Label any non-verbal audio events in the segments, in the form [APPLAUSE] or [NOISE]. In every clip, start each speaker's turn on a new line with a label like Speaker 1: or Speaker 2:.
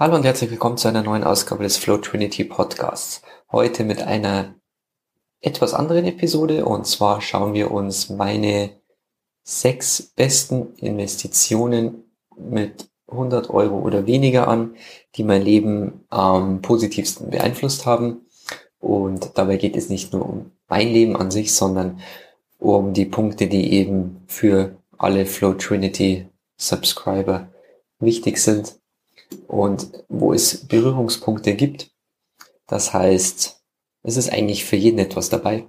Speaker 1: Hallo und herzlich willkommen zu einer neuen Ausgabe des Flow Trinity Podcasts. Heute mit einer etwas anderen Episode und zwar schauen wir uns meine sechs besten Investitionen mit 100 Euro oder weniger an, die mein Leben am positivsten beeinflusst haben. Und dabei geht es nicht nur um mein Leben an sich, sondern um die Punkte, die eben für alle Flow Trinity Subscriber wichtig sind und wo es Berührungspunkte gibt. Das heißt, es ist eigentlich für jeden etwas dabei.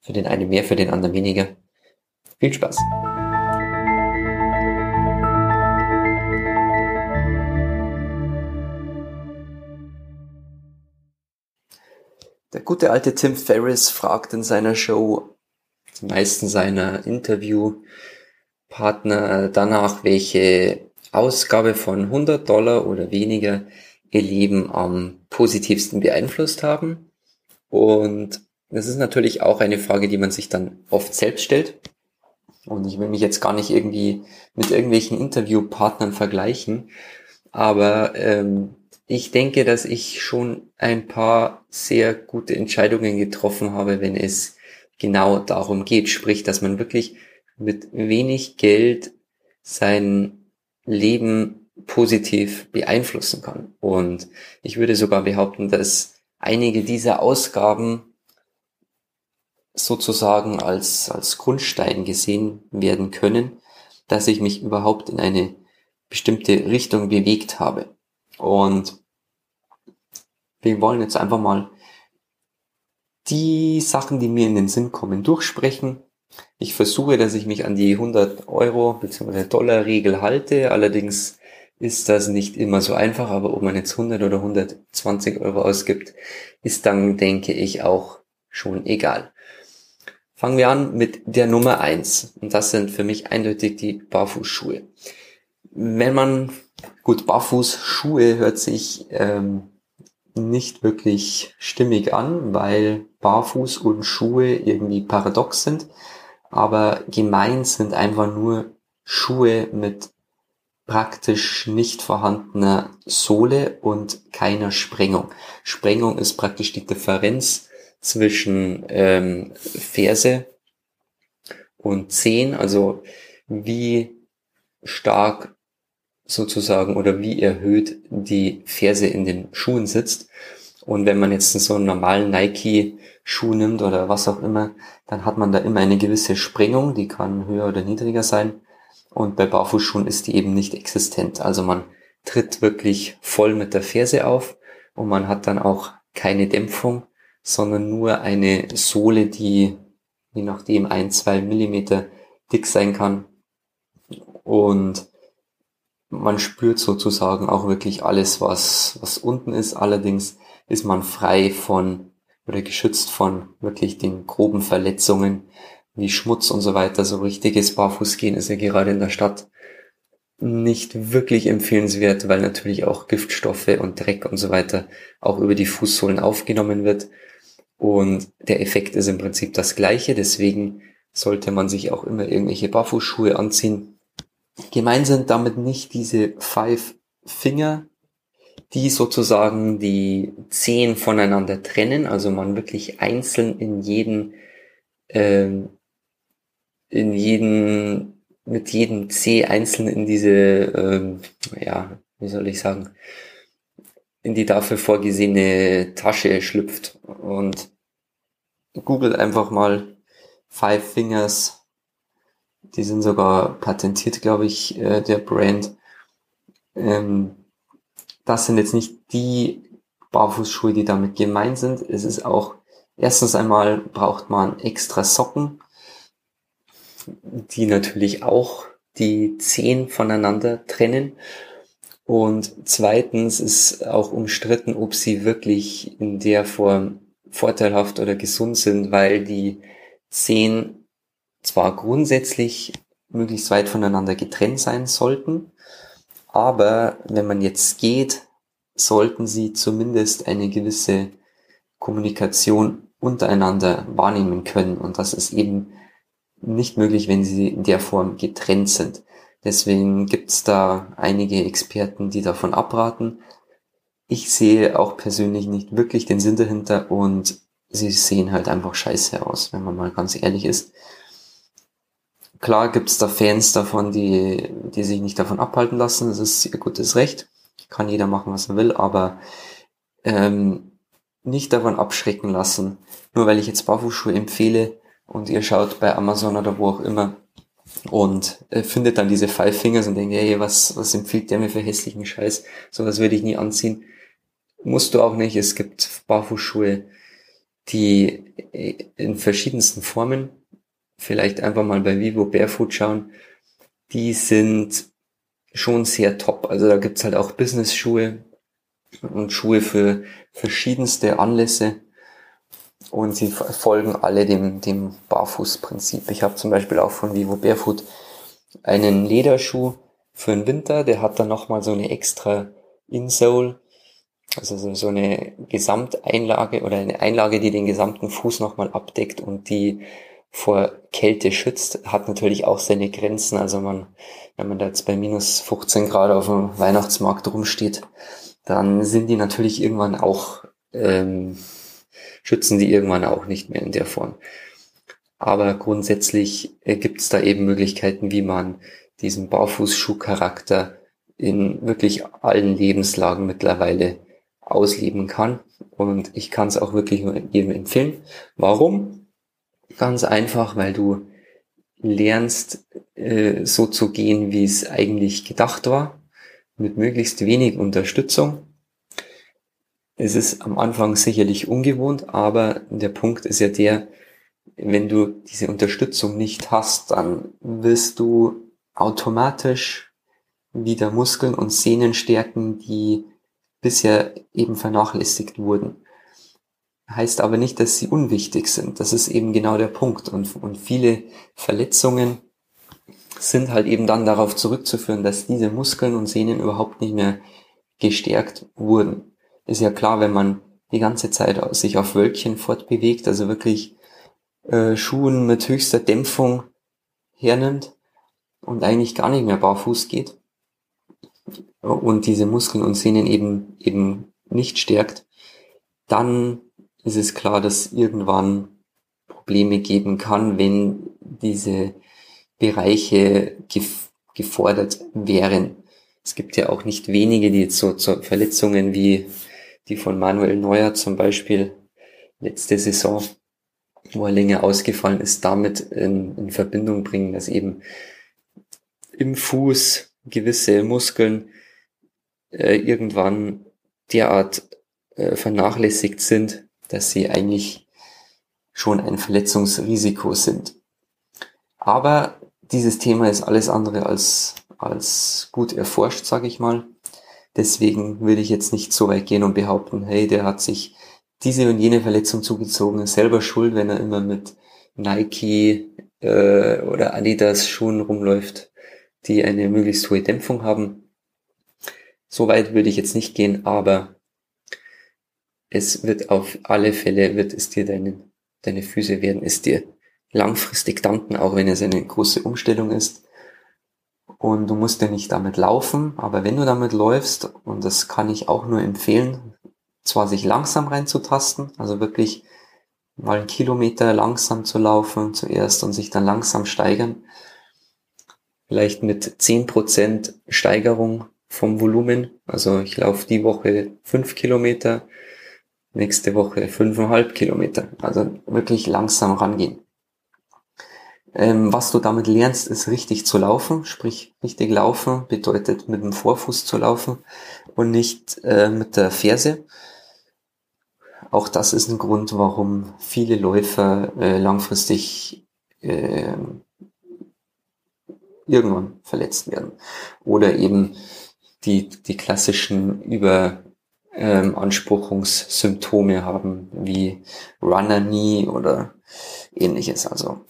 Speaker 1: Für den einen mehr, für den anderen weniger. Viel Spaß! Der gute alte Tim Ferriss fragt in seiner Show die meisten seiner Interviewpartner danach, welche Ausgabe von 100 Dollar oder weniger ihr Leben am positivsten beeinflusst haben. Und das ist natürlich auch eine Frage, die man sich dann oft selbst stellt. Und ich will mich jetzt gar nicht irgendwie mit irgendwelchen Interviewpartnern vergleichen, aber ähm, ich denke, dass ich schon ein paar sehr gute Entscheidungen getroffen habe, wenn es genau darum geht. Sprich, dass man wirklich mit wenig Geld sein Leben positiv beeinflussen kann. Und ich würde sogar behaupten, dass einige dieser Ausgaben sozusagen als, als Grundstein gesehen werden können, dass ich mich überhaupt in eine bestimmte Richtung bewegt habe. Und wir wollen jetzt einfach mal die Sachen, die mir in den Sinn kommen, durchsprechen ich versuche, dass ich mich an die 100 Euro bzw. Dollar Regel halte. Allerdings ist das nicht immer so einfach, aber ob man jetzt 100 oder 120 Euro ausgibt, ist dann, denke ich, auch schon egal. Fangen wir an mit der Nummer eins Und das sind für mich eindeutig die Barfußschuhe. Wenn man, gut, Barfußschuhe hört sich ähm, nicht wirklich stimmig an, weil Barfuß und Schuhe irgendwie paradox sind aber gemeint sind einfach nur Schuhe mit praktisch nicht vorhandener Sohle und keiner Sprengung. Sprengung ist praktisch die Differenz zwischen ähm, Ferse und Zehen, also wie stark sozusagen oder wie erhöht die Ferse in den Schuhen sitzt. Und wenn man jetzt so einen normalen Nike Schuh nimmt oder was auch immer, dann hat man da immer eine gewisse Sprengung, die kann höher oder niedriger sein. Und bei Barfußschuhen ist die eben nicht existent. Also man tritt wirklich voll mit der Ferse auf und man hat dann auch keine Dämpfung, sondern nur eine Sohle, die je nachdem ein, zwei Millimeter dick sein kann. Und man spürt sozusagen auch wirklich alles, was, was unten ist. Allerdings ist man frei von oder geschützt von wirklich den groben Verletzungen wie Schmutz und so weiter. So richtiges Barfußgehen ist ja gerade in der Stadt nicht wirklich empfehlenswert, weil natürlich auch Giftstoffe und Dreck und so weiter auch über die Fußsohlen aufgenommen wird. Und der Effekt ist im Prinzip das gleiche. Deswegen sollte man sich auch immer irgendwelche Barfußschuhe anziehen. Gemein sind damit nicht diese Five Finger die sozusagen die Zehen voneinander trennen, also man wirklich einzeln in jeden, ähm, in jeden, mit jedem C einzeln in diese, ähm, ja, wie soll ich sagen, in die dafür vorgesehene Tasche schlüpft und googelt einfach mal Five Fingers, die sind sogar patentiert, glaube ich, äh, der Brand. Ähm, das sind jetzt nicht die Barfußschuhe, die damit gemeint sind. Es ist auch, erstens einmal braucht man extra Socken, die natürlich auch die Zehen voneinander trennen. Und zweitens ist auch umstritten, ob sie wirklich in der Form vorteilhaft oder gesund sind, weil die Zehen zwar grundsätzlich möglichst weit voneinander getrennt sein sollten, aber wenn man jetzt geht, sollten sie zumindest eine gewisse Kommunikation untereinander wahrnehmen können. Und das ist eben nicht möglich, wenn sie in der Form getrennt sind. Deswegen gibt es da einige Experten, die davon abraten. ich sehe auch persönlich nicht wirklich den Sinn dahinter und sie sehen halt einfach scheiße aus, wenn man mal ganz ehrlich ist. Klar gibt's da Fans davon, die, die sich nicht davon abhalten lassen. Das ist ihr gutes Recht. Kann jeder machen, was er will, aber ähm, nicht davon abschrecken lassen. Nur weil ich jetzt Barfußschuhe empfehle und ihr schaut bei Amazon oder wo auch immer und äh, findet dann diese Five Fingers und denkt, hey, was, was empfiehlt der mir für hässlichen Scheiß? Sowas würde ich nie anziehen. Musst du auch nicht. Es gibt Barfußschuhe, die äh, in verschiedensten Formen vielleicht einfach mal bei Vivo Barefoot schauen, die sind schon sehr top. Also da gibt's halt auch Business-Schuhe und Schuhe für verschiedenste Anlässe und sie folgen alle dem, dem Barfußprinzip. Ich habe zum Beispiel auch von Vivo Barefoot einen Lederschuh für den Winter, der hat dann nochmal so eine extra Insole, also so eine Gesamteinlage oder eine Einlage, die den gesamten Fuß nochmal abdeckt und die vor Kälte schützt, hat natürlich auch seine Grenzen. Also man, wenn man da jetzt bei minus 15 Grad auf dem Weihnachtsmarkt rumsteht, dann sind die natürlich irgendwann auch, ähm, schützen die irgendwann auch nicht mehr in der Form. Aber grundsätzlich äh, gibt es da eben Möglichkeiten, wie man diesen Barfußschuhcharakter in wirklich allen Lebenslagen mittlerweile ausleben kann. Und ich kann es auch wirklich nur jedem empfehlen. Warum? Ganz einfach, weil du lernst, äh, so zu gehen, wie es eigentlich gedacht war, mit möglichst wenig Unterstützung. Es ist am Anfang sicherlich ungewohnt, aber der Punkt ist ja der, wenn du diese Unterstützung nicht hast, dann wirst du automatisch wieder Muskeln und Sehnen stärken, die bisher eben vernachlässigt wurden heißt aber nicht, dass sie unwichtig sind. Das ist eben genau der Punkt. Und, und viele Verletzungen sind halt eben dann darauf zurückzuführen, dass diese Muskeln und Sehnen überhaupt nicht mehr gestärkt wurden. Ist ja klar, wenn man die ganze Zeit sich auf Wölkchen fortbewegt, also wirklich äh, Schuhen mit höchster Dämpfung hernimmt und eigentlich gar nicht mehr barfuß geht und diese Muskeln und Sehnen eben eben nicht stärkt, dann ist es klar, dass irgendwann Probleme geben kann, wenn diese Bereiche gef gefordert wären. Es gibt ja auch nicht wenige, die jetzt so zu Verletzungen wie die von Manuel Neuer zum Beispiel letzte Saison, wo er länger ausgefallen ist, damit in, in Verbindung bringen, dass eben im Fuß gewisse Muskeln äh, irgendwann derart äh, vernachlässigt sind, dass sie eigentlich schon ein Verletzungsrisiko sind. Aber dieses Thema ist alles andere als, als gut erforscht, sage ich mal. Deswegen würde ich jetzt nicht so weit gehen und behaupten, hey, der hat sich diese und jene Verletzung zugezogen, ist selber schuld, wenn er immer mit Nike äh, oder Adidas Schuhen rumläuft, die eine möglichst hohe Dämpfung haben. So weit würde ich jetzt nicht gehen, aber es wird auf alle Fälle, wird es dir deine, deine Füße werden es dir langfristig danken, auch wenn es eine große Umstellung ist. Und du musst ja nicht damit laufen, aber wenn du damit läufst, und das kann ich auch nur empfehlen, zwar sich langsam reinzutasten, also wirklich mal einen Kilometer langsam zu laufen zuerst und sich dann langsam steigern, vielleicht mit zehn Prozent Steigerung vom Volumen. Also ich laufe die Woche fünf Kilometer, nächste Woche fünfeinhalb Kilometer. Also wirklich langsam rangehen. Ähm, was du damit lernst, ist richtig zu laufen. Sprich, richtig laufen bedeutet mit dem Vorfuß zu laufen und nicht äh, mit der Ferse. Auch das ist ein Grund, warum viele Läufer äh, langfristig äh, irgendwann verletzt werden. Oder eben die, die klassischen über ähm, Anspruchungssymptome haben, wie Runner Knee oder ähnliches. Also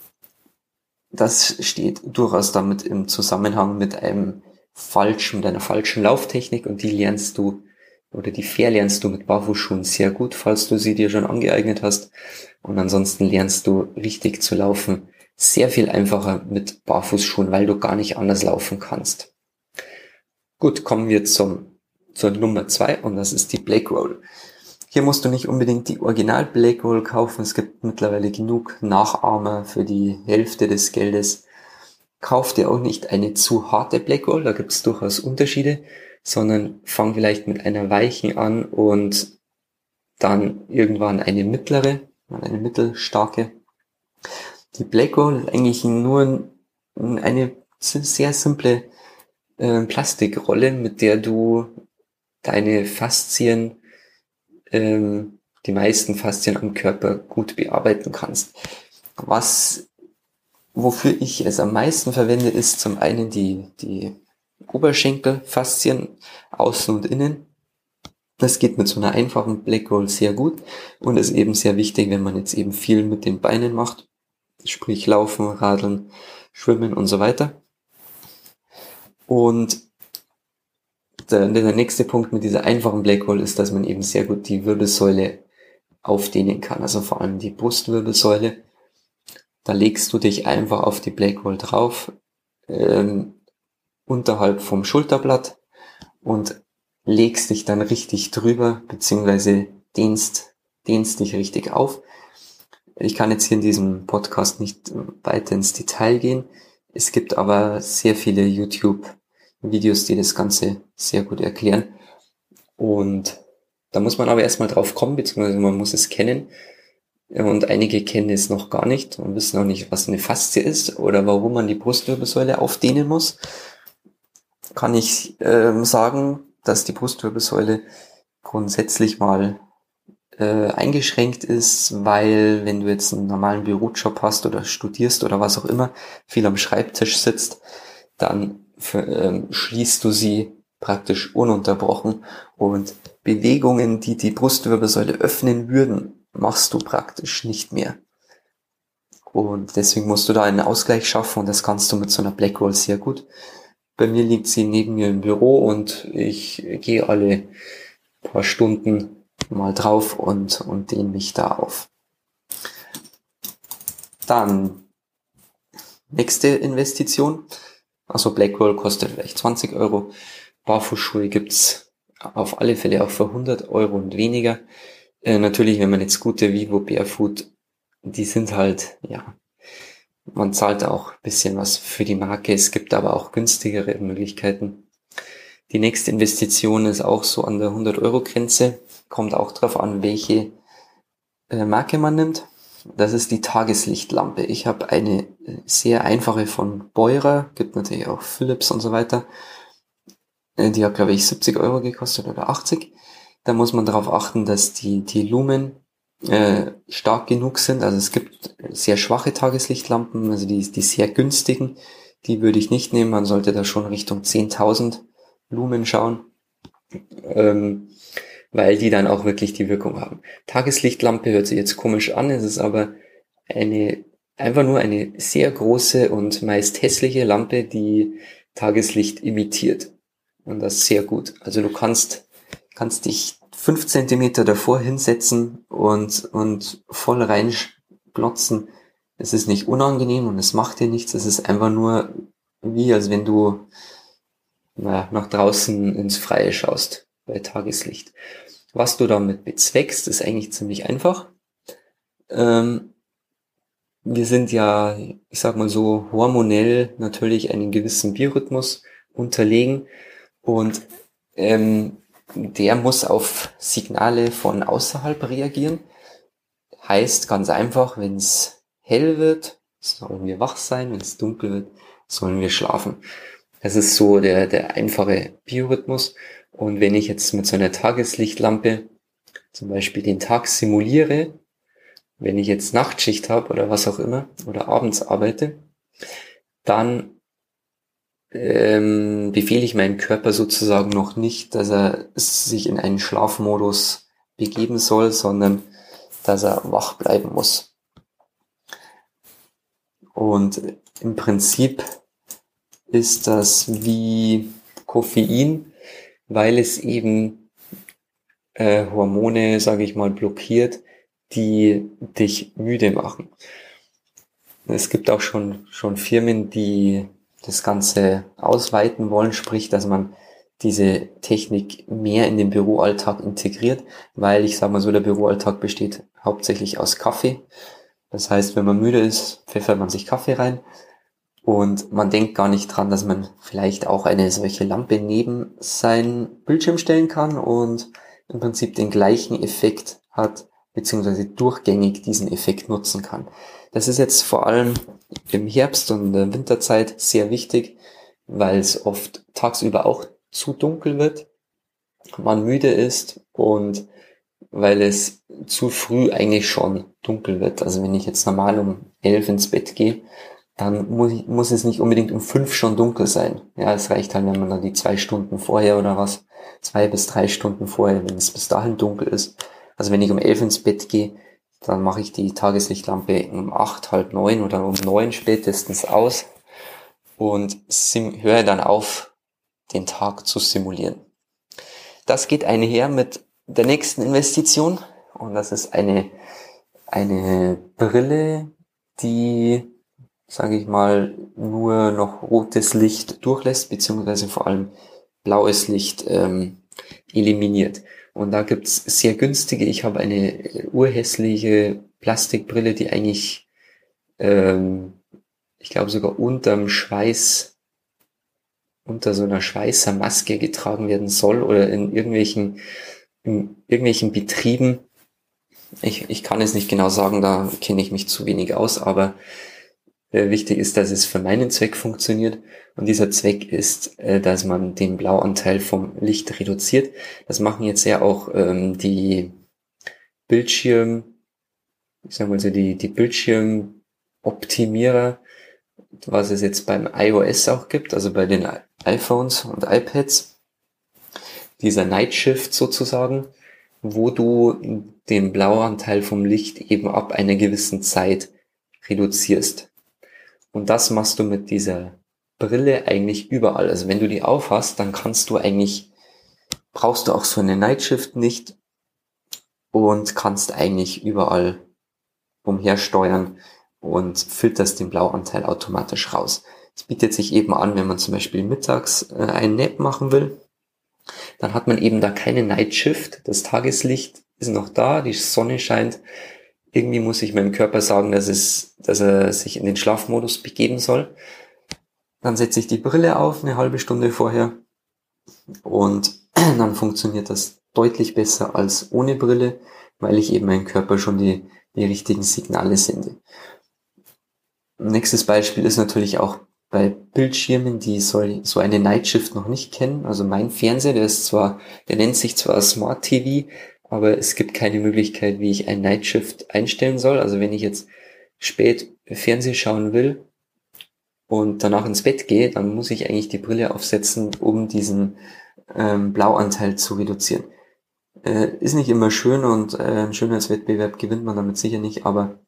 Speaker 1: das steht durchaus damit im Zusammenhang mit einem falschen, mit einer falschen Lauftechnik und die lernst du oder die verlernst du mit Barfußschuhen sehr gut, falls du sie dir schon angeeignet hast. Und ansonsten lernst du richtig zu laufen sehr viel einfacher mit Barfußschuhen, weil du gar nicht anders laufen kannst. Gut, kommen wir zum zur Nummer zwei und das ist die Black Roll. Hier musst du nicht unbedingt die Original Black Roll kaufen. Es gibt mittlerweile genug Nachahmer für die Hälfte des Geldes. Kauf dir auch nicht eine zu harte Black Roll, da gibt es durchaus Unterschiede, sondern fang vielleicht mit einer weichen an und dann irgendwann eine mittlere, eine mittelstarke. Die Black Roll ist eigentlich nur eine sehr simple äh, Plastikrolle, mit der du deine Faszien, ähm, die meisten Faszien am Körper gut bearbeiten kannst. Was, wofür ich es am meisten verwende, ist zum einen die, die Oberschenkelfaszien außen und innen. Das geht mit so einer einfachen Black Roll sehr gut und ist eben sehr wichtig, wenn man jetzt eben viel mit den Beinen macht, sprich Laufen, Radeln, Schwimmen und so weiter. Und der, der nächste Punkt mit dieser einfachen Black Hole ist, dass man eben sehr gut die Wirbelsäule aufdehnen kann, also vor allem die Brustwirbelsäule. Da legst du dich einfach auf die Black Hole drauf, ähm, unterhalb vom Schulterblatt und legst dich dann richtig drüber, beziehungsweise dehnst, dehnst dich richtig auf. Ich kann jetzt hier in diesem Podcast nicht weiter ins Detail gehen. Es gibt aber sehr viele YouTube Videos, die das Ganze sehr gut erklären. Und da muss man aber erstmal drauf kommen, beziehungsweise man muss es kennen. Und einige kennen es noch gar nicht und wissen auch nicht, was eine Faszie ist oder warum man die Brustwirbelsäule aufdehnen muss. Kann ich ähm, sagen, dass die Brustwirbelsäule grundsätzlich mal äh, eingeschränkt ist, weil wenn du jetzt einen normalen Bürojob hast oder studierst oder was auch immer, viel am Schreibtisch sitzt, dann für, ähm, schließt du sie praktisch ununterbrochen und Bewegungen, die die Brustwirbelsäule öffnen würden, machst du praktisch nicht mehr. Und deswegen musst du da einen Ausgleich schaffen und das kannst du mit so einer Black Roll sehr gut. Bei mir liegt sie neben mir im Büro und ich gehe alle paar Stunden mal drauf und, und dehne mich da auf. Dann nächste Investition also Blackwell kostet vielleicht 20 Euro. Barfußschuhe gibt's auf alle Fälle auch für 100 Euro und weniger. Äh, natürlich, wenn man jetzt gute Vivo Barefoot, die sind halt, ja, man zahlt auch bisschen was für die Marke. Es gibt aber auch günstigere Möglichkeiten. Die nächste Investition ist auch so an der 100 Euro Grenze. Kommt auch darauf an, welche äh, Marke man nimmt. Das ist die Tageslichtlampe. Ich habe eine äh, sehr einfache von Beurer, gibt natürlich auch Philips und so weiter. Äh, die hat, glaube ich, 70 Euro gekostet oder 80. Da muss man darauf achten, dass die, die Lumen äh, stark genug sind. Also es gibt sehr schwache Tageslichtlampen, also die, die sehr günstigen, die würde ich nicht nehmen. Man sollte da schon Richtung 10.000 Lumen schauen. Ähm, weil die dann auch wirklich die Wirkung haben. Tageslichtlampe hört sich jetzt komisch an, es ist aber eine, einfach nur eine sehr große und meist hässliche Lampe, die Tageslicht imitiert. Und das sehr gut. Also du kannst, kannst dich fünf Zentimeter davor hinsetzen und, und voll reinklotzen. Es ist nicht unangenehm und es macht dir nichts. Es ist einfach nur wie, als wenn du naja, nach draußen ins Freie schaust bei Tageslicht. Was du damit bezweckst, ist eigentlich ziemlich einfach. Ähm, wir sind ja, ich sag mal so, hormonell natürlich einen gewissen Biorhythmus unterlegen und ähm, der muss auf Signale von außerhalb reagieren. Heißt ganz einfach, wenn es hell wird, sollen wir wach sein, wenn es dunkel wird, sollen wir schlafen. Das ist so der, der einfache Biorhythmus. Und wenn ich jetzt mit so einer Tageslichtlampe zum Beispiel den Tag simuliere, wenn ich jetzt Nachtschicht habe oder was auch immer oder abends arbeite, dann ähm, befehle ich meinem Körper sozusagen noch nicht, dass er sich in einen Schlafmodus begeben soll, sondern dass er wach bleiben muss. Und im Prinzip ist das wie Koffein weil es eben äh, Hormone, sage ich mal, blockiert, die dich müde machen. Es gibt auch schon, schon Firmen, die das Ganze ausweiten wollen, sprich, dass man diese Technik mehr in den Büroalltag integriert, weil ich sage mal so, der Büroalltag besteht hauptsächlich aus Kaffee. Das heißt, wenn man müde ist, pfeffert man sich Kaffee rein und man denkt gar nicht dran, dass man vielleicht auch eine solche Lampe neben seinen Bildschirm stellen kann und im Prinzip den gleichen Effekt hat, beziehungsweise durchgängig diesen Effekt nutzen kann. Das ist jetzt vor allem im Herbst und in der Winterzeit sehr wichtig, weil es oft tagsüber auch zu dunkel wird, man müde ist und weil es zu früh eigentlich schon dunkel wird. Also wenn ich jetzt normal um elf ins Bett gehe, dann muss, ich, muss es nicht unbedingt um fünf schon dunkel sein. Ja, es reicht halt, wenn man dann die zwei Stunden vorher oder was, zwei bis drei Stunden vorher, wenn es bis dahin dunkel ist. Also wenn ich um elf ins Bett gehe, dann mache ich die Tageslichtlampe um acht, halb neun oder um neun spätestens aus und höre dann auf, den Tag zu simulieren. Das geht einher mit der nächsten Investition und das ist eine, eine Brille, die, sage ich mal, nur noch rotes Licht durchlässt, beziehungsweise vor allem blaues Licht ähm, eliminiert. Und da gibt's sehr günstige. Ich habe eine urhässliche Plastikbrille, die eigentlich, ähm, ich glaube sogar unterm Schweiß, unter so einer Schweißermaske getragen werden soll oder in irgendwelchen, in irgendwelchen Betrieben. Ich, ich kann es nicht genau sagen, da kenne ich mich zu wenig aus, aber äh, wichtig ist, dass es für meinen Zweck funktioniert. Und dieser Zweck ist, äh, dass man den Blauanteil vom Licht reduziert. Das machen jetzt ja auch ähm, die Bildschirm, ich sag mal so, die, die Bildschirmoptimierer, was es jetzt beim iOS auch gibt, also bei den iPhones und iPads. Dieser Night Shift sozusagen, wo du den Blauanteil vom Licht eben ab einer gewissen Zeit reduzierst. Und das machst du mit dieser Brille eigentlich überall. Also wenn du die aufhast, dann kannst du eigentlich, brauchst du auch so eine Nightshift nicht und kannst eigentlich überall umhersteuern und filterst den Blauanteil automatisch raus. Es bietet sich eben an, wenn man zum Beispiel mittags äh, einen Nap machen will, dann hat man eben da keine Nightshift. Das Tageslicht ist noch da, die Sonne scheint irgendwie muss ich meinem Körper sagen, dass es, dass er sich in den Schlafmodus begeben soll. Dann setze ich die Brille auf, eine halbe Stunde vorher. Und [CLEARS THROAT] dann funktioniert das deutlich besser als ohne Brille, weil ich eben meinem Körper schon die, die richtigen Signale sende. Nächstes Beispiel ist natürlich auch bei Bildschirmen, die soll, so eine Nightshift noch nicht kennen. Also mein Fernseher, der ist zwar, der nennt sich zwar Smart TV, aber es gibt keine Möglichkeit, wie ich ein Nightshift einstellen soll. Also wenn ich jetzt spät Fernsehen schauen will und danach ins Bett gehe, dann muss ich eigentlich die Brille aufsetzen, um diesen ähm, Blauanteil zu reduzieren. Äh, ist nicht immer schön und äh, ein Schönheitswettbewerb gewinnt man damit sicher nicht, aber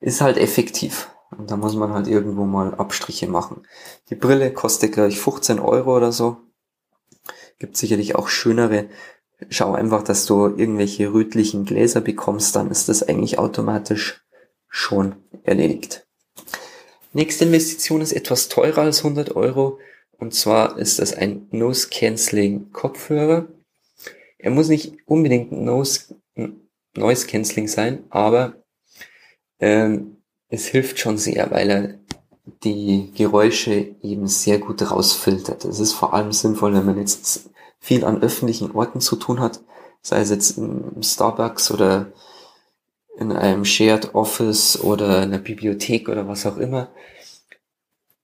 Speaker 1: ist halt effektiv. Und da muss man halt irgendwo mal Abstriche machen. Die Brille kostet gleich 15 Euro oder so. Gibt sicherlich auch schönere schau einfach, dass du irgendwelche rötlichen Gläser bekommst, dann ist das eigentlich automatisch schon erledigt. Nächste Investition ist etwas teurer als 100 Euro und zwar ist das ein Nose Cancelling Kopfhörer. Er muss nicht unbedingt Nose, Noise Cancelling sein, aber ähm, es hilft schon sehr, weil er die Geräusche eben sehr gut rausfiltert. Es ist vor allem sinnvoll, wenn man jetzt viel an öffentlichen Orten zu tun hat, sei es jetzt im Starbucks oder in einem Shared Office oder in der Bibliothek oder was auch immer.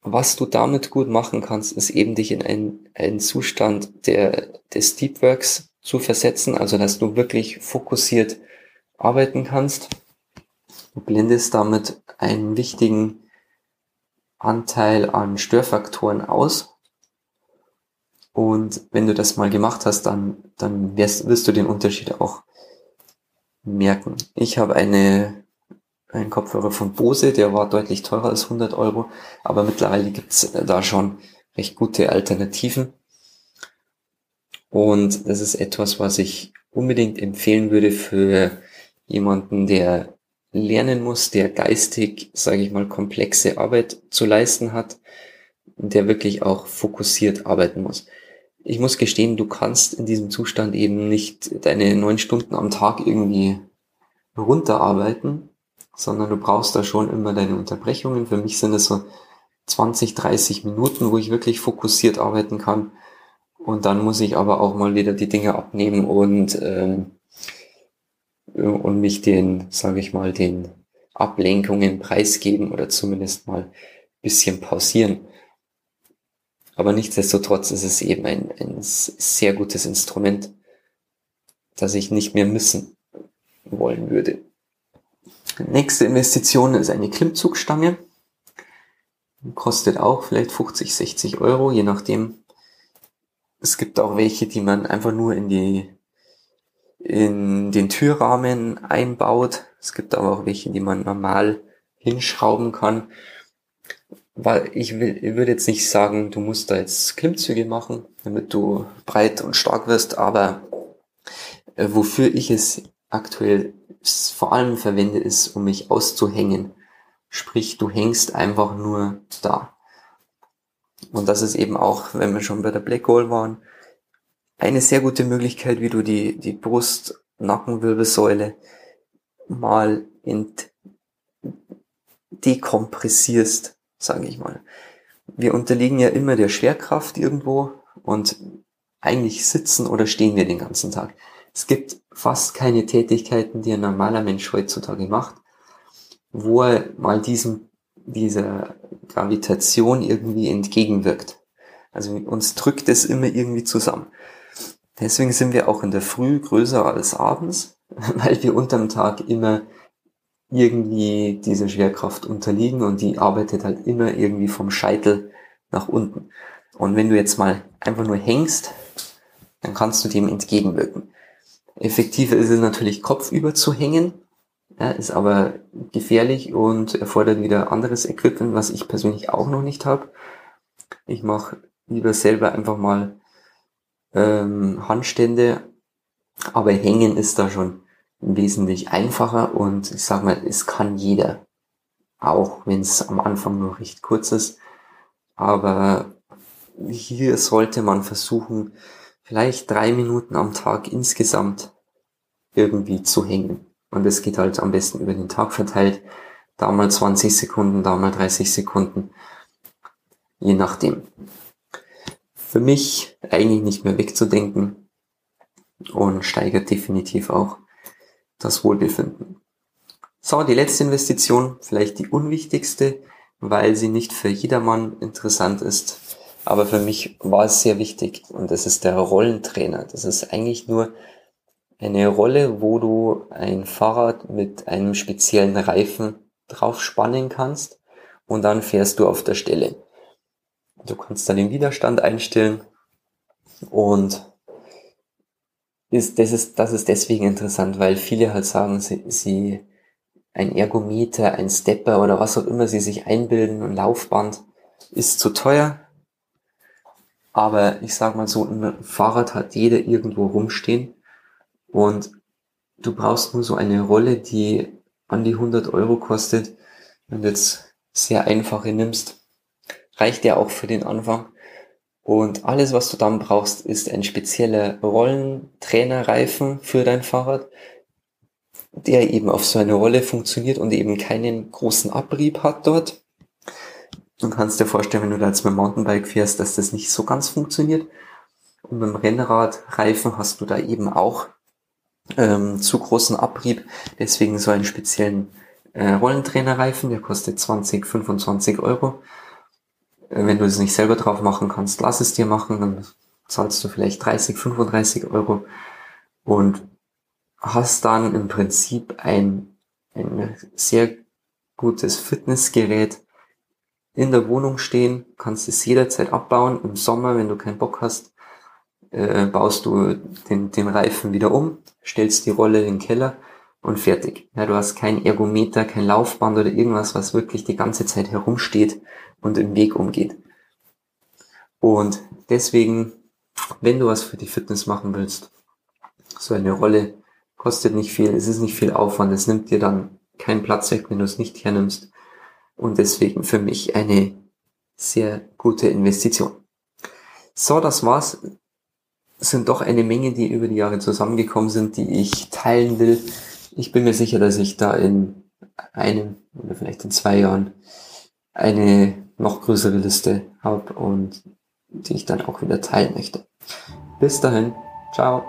Speaker 1: Was du damit gut machen kannst, ist eben dich in einen, einen Zustand der, des Deep Works zu versetzen, also dass du wirklich fokussiert arbeiten kannst. Du blendest damit einen wichtigen Anteil an Störfaktoren aus und wenn du das mal gemacht hast, dann, dann wirst, wirst du den Unterschied auch merken. Ich habe eine, einen Kopfhörer von Bose, der war deutlich teurer als 100 Euro, aber mittlerweile gibt's da schon recht gute Alternativen. Und das ist etwas, was ich unbedingt empfehlen würde für jemanden, der lernen muss, der geistig, sage ich mal, komplexe Arbeit zu leisten hat, der wirklich auch fokussiert arbeiten muss ich muss gestehen, du kannst in diesem Zustand eben nicht deine neun Stunden am Tag irgendwie runterarbeiten, sondern du brauchst da schon immer deine Unterbrechungen. Für mich sind es so 20, 30 Minuten, wo ich wirklich fokussiert arbeiten kann. Und dann muss ich aber auch mal wieder die Dinge abnehmen und, ähm, und mich den, sage ich mal, den Ablenkungen preisgeben oder zumindest mal bisschen pausieren. Aber nichtsdestotrotz ist es eben ein, ein sehr gutes Instrument, das ich nicht mehr missen wollen würde. Nächste Investition ist eine Klimmzugstange. Kostet auch vielleicht 50, 60 Euro, je nachdem. Es gibt auch welche, die man einfach nur in die, in den Türrahmen einbaut. Es gibt aber auch welche, die man normal hinschrauben kann weil ich will, ich würde jetzt nicht sagen, du musst da jetzt Klimmzüge machen, damit du breit und stark wirst, aber äh, wofür ich es aktuell vor allem verwende, ist, um mich auszuhängen. Sprich, du hängst einfach nur da. Und das ist eben auch, wenn wir schon bei der Black Hole waren, eine sehr gute Möglichkeit, wie du die, die Brust-Nackenwirbelsäule mal ent dekompressierst sage ich mal. Wir unterliegen ja immer der Schwerkraft irgendwo und eigentlich sitzen oder stehen wir den ganzen Tag. Es gibt fast keine Tätigkeiten, die ein normaler Mensch heutzutage macht, wo er mal diesem, dieser Gravitation irgendwie entgegenwirkt. Also uns drückt es immer irgendwie zusammen. Deswegen sind wir auch in der Früh größer als abends, [LAUGHS] weil wir unterm Tag immer irgendwie dieser Schwerkraft unterliegen und die arbeitet halt immer irgendwie vom Scheitel nach unten. Und wenn du jetzt mal einfach nur hängst, dann kannst du dem entgegenwirken. Effektiver ist es natürlich kopfüber zu hängen, ja, ist aber gefährlich und erfordert wieder anderes Equipment, was ich persönlich auch noch nicht habe. Ich mache lieber selber einfach mal ähm, Handstände, aber hängen ist da schon wesentlich einfacher und ich sag mal, es kann jeder. Auch wenn es am Anfang nur recht kurz ist. Aber hier sollte man versuchen, vielleicht drei Minuten am Tag insgesamt irgendwie zu hängen. Und es geht halt am besten über den Tag verteilt. Da mal 20 Sekunden, da mal 30 Sekunden. Je nachdem. Für mich eigentlich nicht mehr wegzudenken und steigert definitiv auch das Wohlbefinden. So, die letzte Investition, vielleicht die unwichtigste, weil sie nicht für jedermann interessant ist. Aber für mich war es sehr wichtig und das ist der Rollentrainer. Das ist eigentlich nur eine Rolle, wo du ein Fahrrad mit einem speziellen Reifen drauf spannen kannst und dann fährst du auf der Stelle. Du kannst dann den Widerstand einstellen und ist, das ist, das ist deswegen interessant, weil viele halt sagen, sie, sie ein Ergometer, ein Stepper oder was auch immer sie sich einbilden, ein Laufband ist zu teuer. Aber ich sag mal so, ein Fahrrad hat jeder irgendwo rumstehen und du brauchst nur so eine Rolle, die an die 100 Euro kostet. Wenn du jetzt sehr einfache nimmst, reicht ja auch für den Anfang. Und alles, was du dann brauchst, ist ein spezieller Rollentrainerreifen für dein Fahrrad, der eben auf so eine Rolle funktioniert und eben keinen großen Abrieb hat dort. Du kannst dir vorstellen, wenn du da jetzt mit dem Mountainbike fährst, dass das nicht so ganz funktioniert. Und beim Rennradreifen hast du da eben auch ähm, zu großen Abrieb. Deswegen so einen speziellen äh, Rollentrainerreifen, der kostet 20, 25 Euro. Äh, wenn du es nicht selber drauf machen kannst, lass es dir machen, dann zahlst du vielleicht 30, 35 Euro und hast dann im Prinzip ein, ein sehr gutes Fitnessgerät in der Wohnung stehen, kannst es jederzeit abbauen. Im Sommer, wenn du keinen Bock hast, äh, baust du den, den Reifen wieder um, stellst die Rolle in den Keller und fertig. Ja, du hast kein Ergometer, kein Laufband oder irgendwas, was wirklich die ganze Zeit herumsteht und im Weg umgeht. Und deswegen, wenn du was für die Fitness machen willst, so eine Rolle kostet nicht viel, es ist nicht viel Aufwand, es nimmt dir dann keinen Platz weg, wenn du es nicht hernimmst. Und deswegen für mich eine sehr gute Investition. So, das war's sind doch eine Menge, die über die Jahre zusammengekommen sind, die ich teilen will. Ich bin mir sicher, dass ich da in einem oder vielleicht in zwei Jahren eine noch größere Liste habe und die ich dann auch wieder teilen möchte. Bis dahin, ciao.